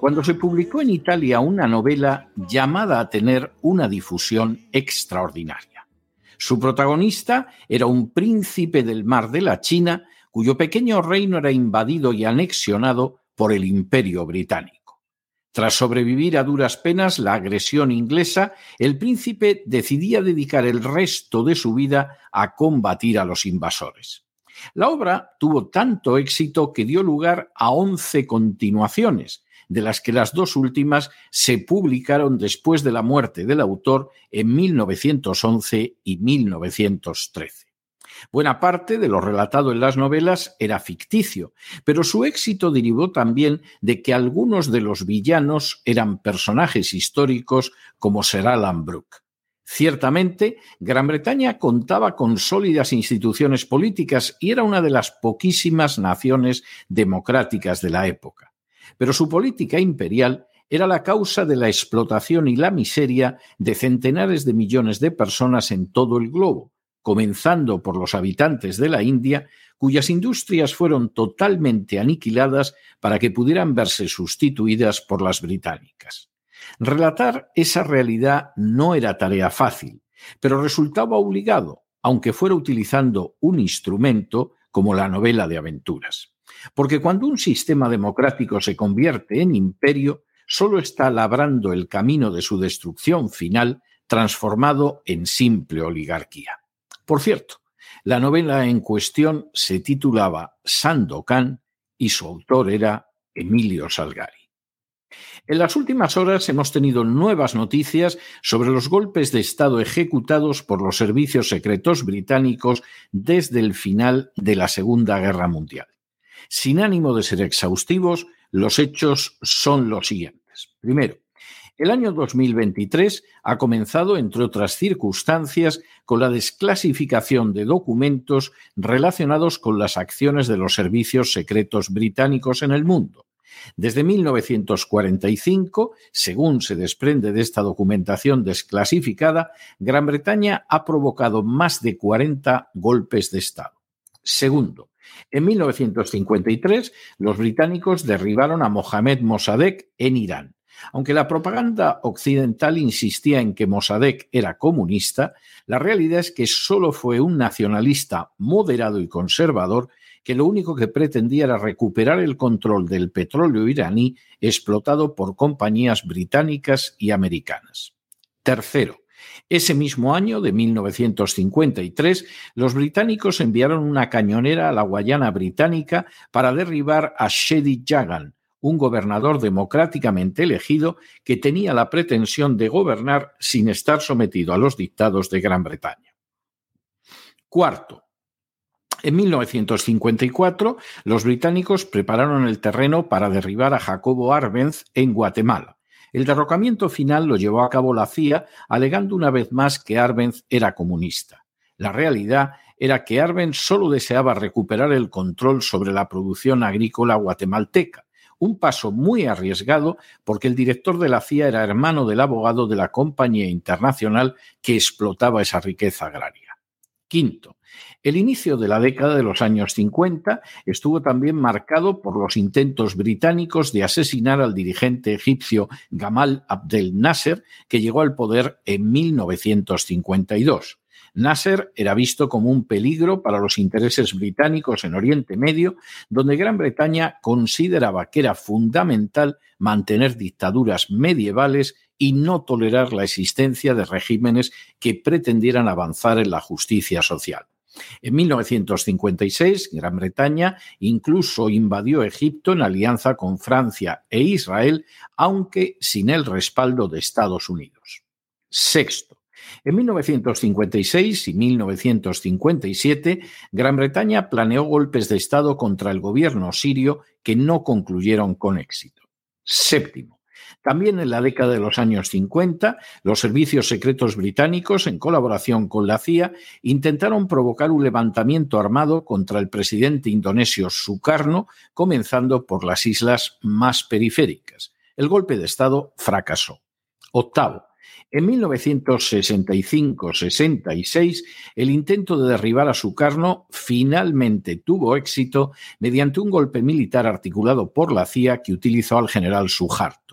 cuando se publicó en Italia una novela llamada a tener una difusión extraordinaria. Su protagonista era un príncipe del mar de la China cuyo pequeño reino era invadido y anexionado por el imperio británico. Tras sobrevivir a duras penas la agresión inglesa, el príncipe decidía dedicar el resto de su vida a combatir a los invasores. La obra tuvo tanto éxito que dio lugar a once continuaciones, de las que las dos últimas se publicaron después de la muerte del autor en 1911 y 1913. Buena parte de lo relatado en las novelas era ficticio, pero su éxito derivó también de que algunos de los villanos eran personajes históricos como Sir Alan Brooke. Ciertamente, Gran Bretaña contaba con sólidas instituciones políticas y era una de las poquísimas naciones democráticas de la época. Pero su política imperial era la causa de la explotación y la miseria de centenares de millones de personas en todo el globo, comenzando por los habitantes de la India, cuyas industrias fueron totalmente aniquiladas para que pudieran verse sustituidas por las británicas. Relatar esa realidad no era tarea fácil, pero resultaba obligado, aunque fuera utilizando un instrumento como la novela de aventuras. Porque cuando un sistema democrático se convierte en imperio, solo está labrando el camino de su destrucción final, transformado en simple oligarquía. Por cierto, la novela en cuestión se titulaba Sandokan y su autor era Emilio Salgari. En las últimas horas hemos tenido nuevas noticias sobre los golpes de Estado ejecutados por los servicios secretos británicos desde el final de la Segunda Guerra Mundial. Sin ánimo de ser exhaustivos, los hechos son los siguientes. Primero, el año 2023 ha comenzado, entre otras circunstancias, con la desclasificación de documentos relacionados con las acciones de los servicios secretos británicos en el mundo. Desde 1945, según se desprende de esta documentación desclasificada, Gran Bretaña ha provocado más de 40 golpes de Estado. Segundo, en 1953 los británicos derribaron a Mohamed Mossadegh en Irán. Aunque la propaganda occidental insistía en que Mossadegh era comunista, la realidad es que solo fue un nacionalista moderado y conservador que lo único que pretendía era recuperar el control del petróleo iraní explotado por compañías británicas y americanas. Tercero, ese mismo año de 1953, los británicos enviaron una cañonera a la Guayana británica para derribar a Shedi Jagan, un gobernador democráticamente elegido que tenía la pretensión de gobernar sin estar sometido a los dictados de Gran Bretaña. Cuarto, en 1954, los británicos prepararon el terreno para derribar a Jacobo Arbenz en Guatemala. El derrocamiento final lo llevó a cabo la CIA, alegando una vez más que Arbenz era comunista. La realidad era que Arbenz solo deseaba recuperar el control sobre la producción agrícola guatemalteca, un paso muy arriesgado porque el director de la CIA era hermano del abogado de la compañía internacional que explotaba esa riqueza agraria. Quinto, el inicio de la década de los años 50 estuvo también marcado por los intentos británicos de asesinar al dirigente egipcio Gamal Abdel Nasser, que llegó al poder en 1952. Nasser era visto como un peligro para los intereses británicos en Oriente Medio, donde Gran Bretaña consideraba que era fundamental mantener dictaduras medievales y no tolerar la existencia de regímenes que pretendieran avanzar en la justicia social. En 1956, Gran Bretaña incluso invadió Egipto en alianza con Francia e Israel, aunque sin el respaldo de Estados Unidos. Sexto, en 1956 y 1957, Gran Bretaña planeó golpes de Estado contra el gobierno sirio que no concluyeron con éxito. Séptimo. También en la década de los años 50, los servicios secretos británicos, en colaboración con la CIA, intentaron provocar un levantamiento armado contra el presidente indonesio Sukarno, comenzando por las islas más periféricas. El golpe de Estado fracasó. Octavo. En 1965-66, el intento de derribar a Sukarno finalmente tuvo éxito mediante un golpe militar articulado por la CIA que utilizó al general Suharto.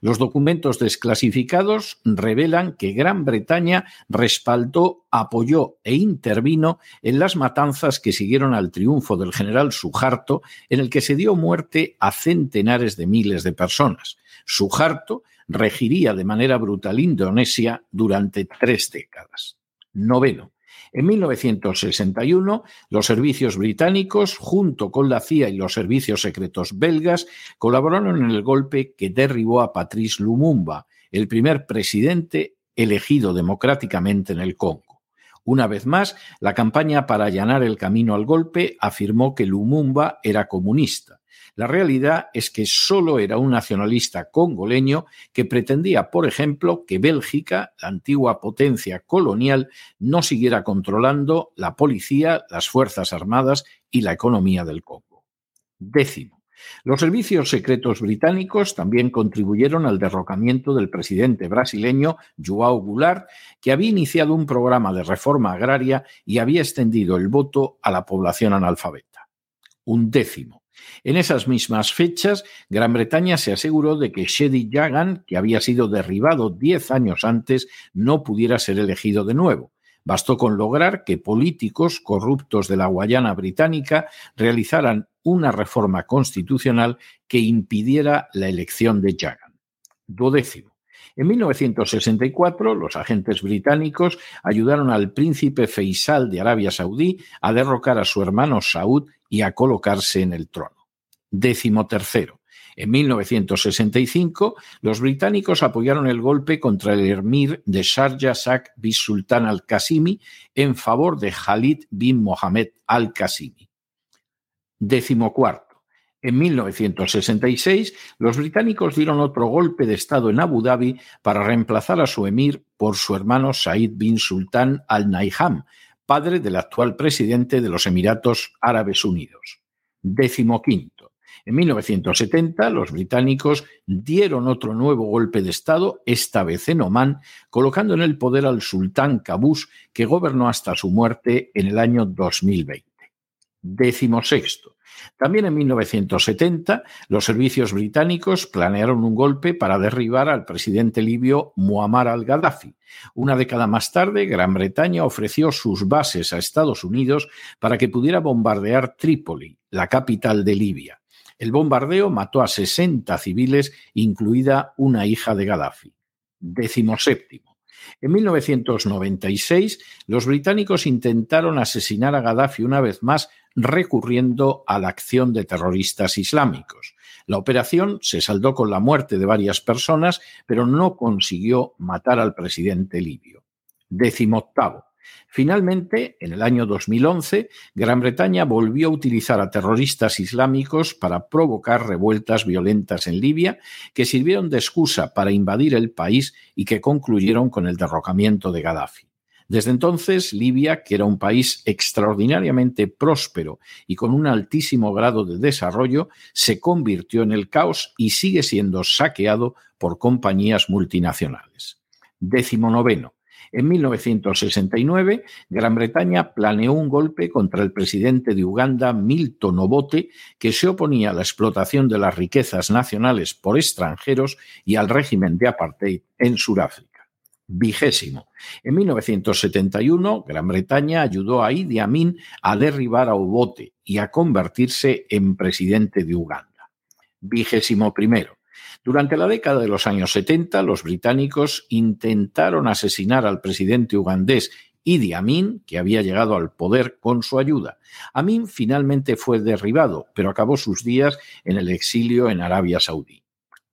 Los documentos desclasificados revelan que Gran Bretaña respaldó, apoyó e intervino en las matanzas que siguieron al triunfo del general Suharto, en el que se dio muerte a centenares de miles de personas. Suharto regiría de manera brutal Indonesia durante tres décadas. Noveno. En 1961, los servicios británicos, junto con la CIA y los servicios secretos belgas, colaboraron en el golpe que derribó a Patrice Lumumba, el primer presidente elegido democráticamente en el Congo. Una vez más, la campaña para allanar el camino al golpe afirmó que Lumumba era comunista. La realidad es que solo era un nacionalista congoleño que pretendía, por ejemplo, que Bélgica, la antigua potencia colonial, no siguiera controlando la policía, las Fuerzas Armadas y la economía del Congo. Décimo. Los servicios secretos británicos también contribuyeron al derrocamiento del presidente brasileño João Goulart, que había iniciado un programa de reforma agraria y había extendido el voto a la población analfabeta. Un décimo. En esas mismas fechas, Gran Bretaña se aseguró de que Shedi Jagan, que había sido derribado diez años antes, no pudiera ser elegido de nuevo. Bastó con lograr que políticos corruptos de la Guayana británica realizaran una reforma constitucional que impidiera la elección de Jagan. Duodécimo. En 1964, los agentes británicos ayudaron al príncipe Faisal de Arabia Saudí a derrocar a su hermano Saud y a colocarse en el trono. Décimo tercero. En 1965, los británicos apoyaron el golpe contra el emir de Sharjah bin Sultan al-Qasimi en favor de Khalid bin Mohammed al-Qasimi. Décimo cuarto. En 1966, los británicos dieron otro golpe de Estado en Abu Dhabi para reemplazar a su emir por su hermano Said bin Sultan al-Nahyan, padre del actual presidente de los Emiratos Árabes Unidos. Décimo quinto. En 1970, los británicos dieron otro nuevo golpe de Estado, esta vez en Omán, colocando en el poder al sultán Qaboos, que gobernó hasta su muerte en el año 2020. Décimo sexto. También en 1970, los servicios británicos planearon un golpe para derribar al presidente libio Muammar al-Gaddafi. Una década más tarde, Gran Bretaña ofreció sus bases a Estados Unidos para que pudiera bombardear Trípoli, la capital de Libia. El bombardeo mató a 60 civiles, incluida una hija de Gaddafi. Décimo séptimo. En 1996, los británicos intentaron asesinar a Gaddafi una vez más recurriendo a la acción de terroristas islámicos. La operación se saldó con la muerte de varias personas, pero no consiguió matar al presidente libio. Décimo octavo. Finalmente, en el año 2011, Gran Bretaña volvió a utilizar a terroristas islámicos para provocar revueltas violentas en Libia que sirvieron de excusa para invadir el país y que concluyeron con el derrocamiento de Gaddafi. Desde entonces, Libia, que era un país extraordinariamente próspero y con un altísimo grado de desarrollo, se convirtió en el caos y sigue siendo saqueado por compañías multinacionales. Décimo noveno. En 1969, Gran Bretaña planeó un golpe contra el presidente de Uganda, Milton Obote, que se oponía a la explotación de las riquezas nacionales por extranjeros y al régimen de apartheid en Sudáfrica. Vigésimo. En 1971, Gran Bretaña ayudó a Idi Amin a derribar a Obote y a convertirse en presidente de Uganda. Vigésimo primero. Durante la década de los años 70, los británicos intentaron asesinar al presidente ugandés Idi Amin, que había llegado al poder con su ayuda. Amin finalmente fue derribado, pero acabó sus días en el exilio en Arabia Saudí.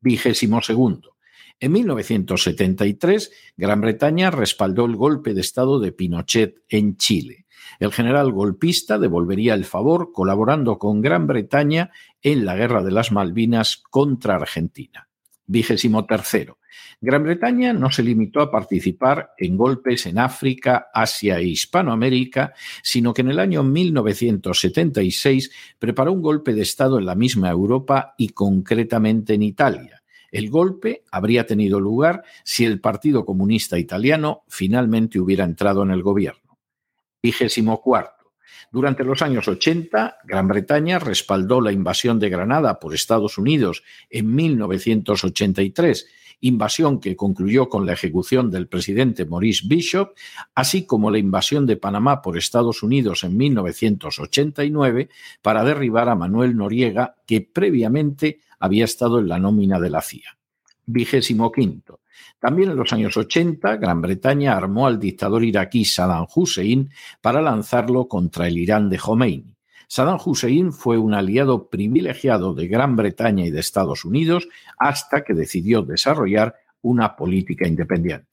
Vigésimo segundo. En 1973, Gran Bretaña respaldó el golpe de Estado de Pinochet en Chile. El general golpista devolvería el favor colaborando con Gran Bretaña en la Guerra de las Malvinas contra Argentina. Vigésimo tercero. Gran Bretaña no se limitó a participar en golpes en África, Asia e Hispanoamérica, sino que en el año 1976 preparó un golpe de Estado en la misma Europa y concretamente en Italia. El golpe habría tenido lugar si el Partido Comunista Italiano finalmente hubiera entrado en el gobierno. Vigésimo cuarto. Durante los años 80, Gran Bretaña respaldó la invasión de Granada por Estados Unidos en 1983, invasión que concluyó con la ejecución del presidente Maurice Bishop, así como la invasión de Panamá por Estados Unidos en 1989 para derribar a Manuel Noriega, que previamente había estado en la nómina de la CIA. Vigésimo quinto. También en los años 80, Gran Bretaña armó al dictador iraquí Saddam Hussein para lanzarlo contra el Irán de Khomeini. Saddam Hussein fue un aliado privilegiado de Gran Bretaña y de Estados Unidos hasta que decidió desarrollar una política independiente.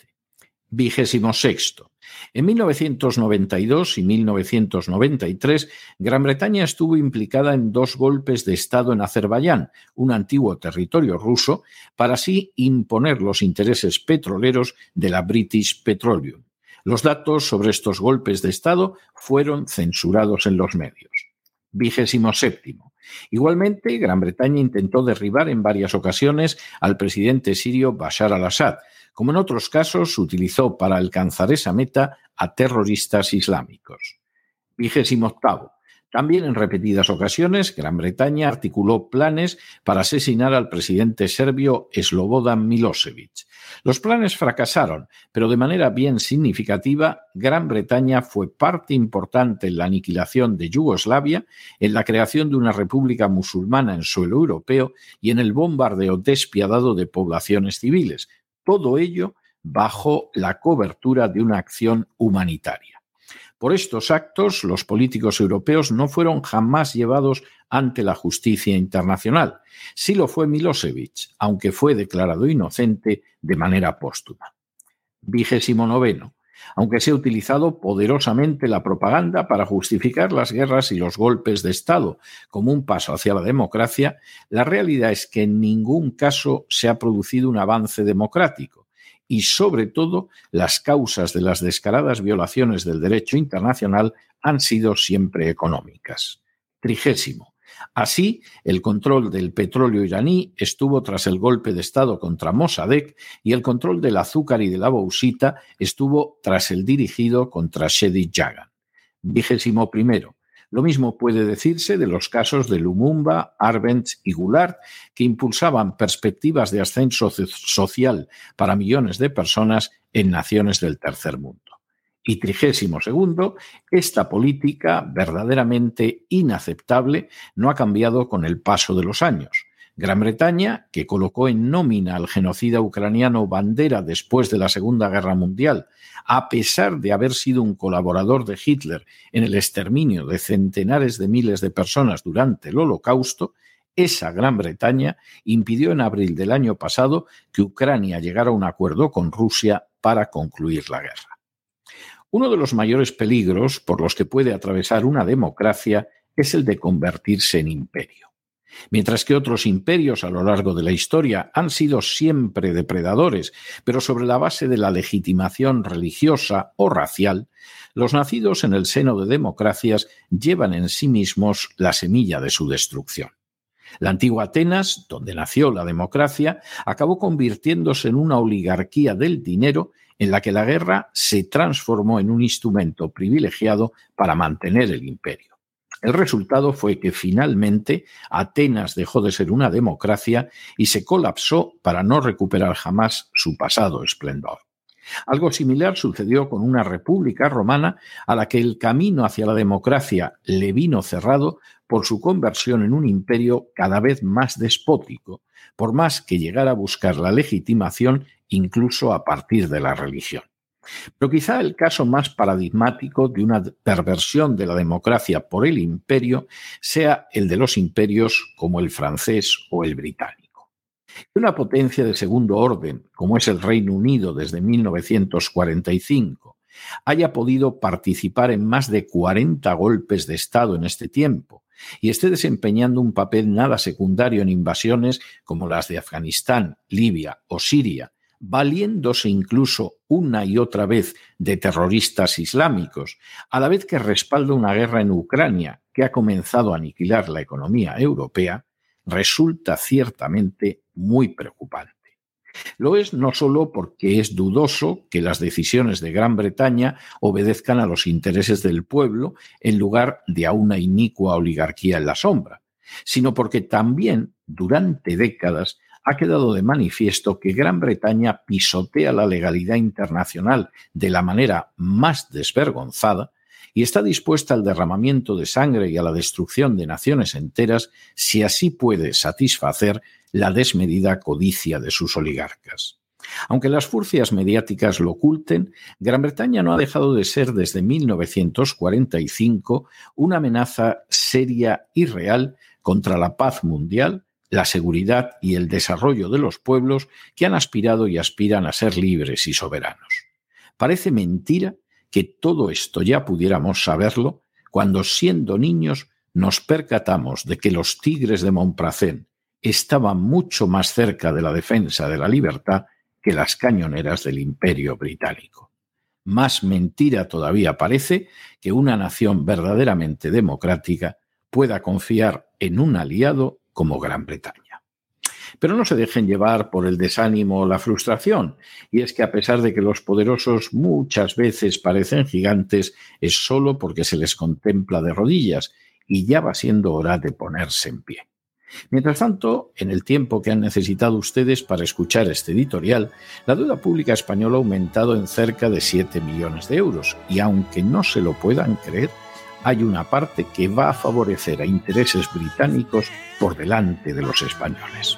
Vigésimo sexto. En 1992 y 1993, Gran Bretaña estuvo implicada en dos golpes de Estado en Azerbaiyán, un antiguo territorio ruso, para así imponer los intereses petroleros de la British Petroleum. Los datos sobre estos golpes de Estado fueron censurados en los medios. Vigésimo séptimo. Igualmente, Gran Bretaña intentó derribar en varias ocasiones al presidente sirio Bashar al-Assad, como en otros casos, utilizó para alcanzar esa meta a terroristas islámicos. Vigésimo octavo. También en repetidas ocasiones, Gran Bretaña articuló planes para asesinar al presidente serbio Slobodan Milosevic. Los planes fracasaron, pero de manera bien significativa, Gran Bretaña fue parte importante en la aniquilación de Yugoslavia, en la creación de una república musulmana en suelo europeo y en el bombardeo despiadado de poblaciones civiles, todo ello bajo la cobertura de una acción humanitaria. Por estos actos, los políticos europeos no fueron jamás llevados ante la justicia internacional. Sí lo fue Milosevic, aunque fue declarado inocente de manera póstuma. Vigésimo noveno aunque se ha utilizado poderosamente la propaganda para justificar las guerras y los golpes de Estado como un paso hacia la democracia, la realidad es que en ningún caso se ha producido un avance democrático y, sobre todo, las causas de las descaradas violaciones del derecho internacional han sido siempre económicas. Trigésimo. Así, el control del petróleo iraní estuvo tras el golpe de Estado contra Mossadegh y el control del azúcar y de la bauxita estuvo tras el dirigido contra Shedi Jagan. Vigésimo primero. Lo mismo puede decirse de los casos de Lumumba, Arbenz y Goulart, que impulsaban perspectivas de ascenso social para millones de personas en naciones del tercer mundo. Y trigésimo segundo, esta política verdaderamente inaceptable no ha cambiado con el paso de los años. Gran Bretaña, que colocó en nómina al genocida ucraniano Bandera después de la Segunda Guerra Mundial, a pesar de haber sido un colaborador de Hitler en el exterminio de centenares de miles de personas durante el Holocausto, esa Gran Bretaña impidió en abril del año pasado que Ucrania llegara a un acuerdo con Rusia para concluir la guerra. Uno de los mayores peligros por los que puede atravesar una democracia es el de convertirse en imperio. Mientras que otros imperios a lo largo de la historia han sido siempre depredadores, pero sobre la base de la legitimación religiosa o racial, los nacidos en el seno de democracias llevan en sí mismos la semilla de su destrucción. La antigua Atenas, donde nació la democracia, acabó convirtiéndose en una oligarquía del dinero en la que la guerra se transformó en un instrumento privilegiado para mantener el imperio. El resultado fue que finalmente Atenas dejó de ser una democracia y se colapsó para no recuperar jamás su pasado esplendor. Algo similar sucedió con una república romana a la que el camino hacia la democracia le vino cerrado por su conversión en un imperio cada vez más despótico, por más que llegara a buscar la legitimación incluso a partir de la religión. Pero quizá el caso más paradigmático de una perversión de la democracia por el imperio sea el de los imperios como el francés o el británico. Una potencia de segundo orden, como es el Reino Unido desde 1945, haya podido participar en más de 40 golpes de Estado en este tiempo y esté desempeñando un papel nada secundario en invasiones como las de Afganistán, Libia o Siria, valiéndose incluso una y otra vez de terroristas islámicos, a la vez que respalda una guerra en Ucrania que ha comenzado a aniquilar la economía europea, resulta ciertamente muy preocupante. Lo es no solo porque es dudoso que las decisiones de Gran Bretaña obedezcan a los intereses del pueblo en lugar de a una inicua oligarquía en la sombra, sino porque también durante décadas ha quedado de manifiesto que Gran Bretaña pisotea la legalidad internacional de la manera más desvergonzada y está dispuesta al derramamiento de sangre y a la destrucción de naciones enteras si así puede satisfacer la desmedida codicia de sus oligarcas. Aunque las furcias mediáticas lo oculten, Gran Bretaña no ha dejado de ser desde 1945 una amenaza seria y real contra la paz mundial la seguridad y el desarrollo de los pueblos que han aspirado y aspiran a ser libres y soberanos. Parece mentira que todo esto ya pudiéramos saberlo cuando siendo niños nos percatamos de que los tigres de Montpracén estaban mucho más cerca de la defensa de la libertad que las cañoneras del imperio británico. Más mentira todavía parece que una nación verdaderamente democrática pueda confiar en un aliado como Gran Bretaña. Pero no se dejen llevar por el desánimo o la frustración, y es que a pesar de que los poderosos muchas veces parecen gigantes, es solo porque se les contempla de rodillas, y ya va siendo hora de ponerse en pie. Mientras tanto, en el tiempo que han necesitado ustedes para escuchar este editorial, la deuda pública española ha aumentado en cerca de 7 millones de euros y aunque no se lo puedan creer, hay una parte que va a favorecer a intereses británicos por delante de los españoles.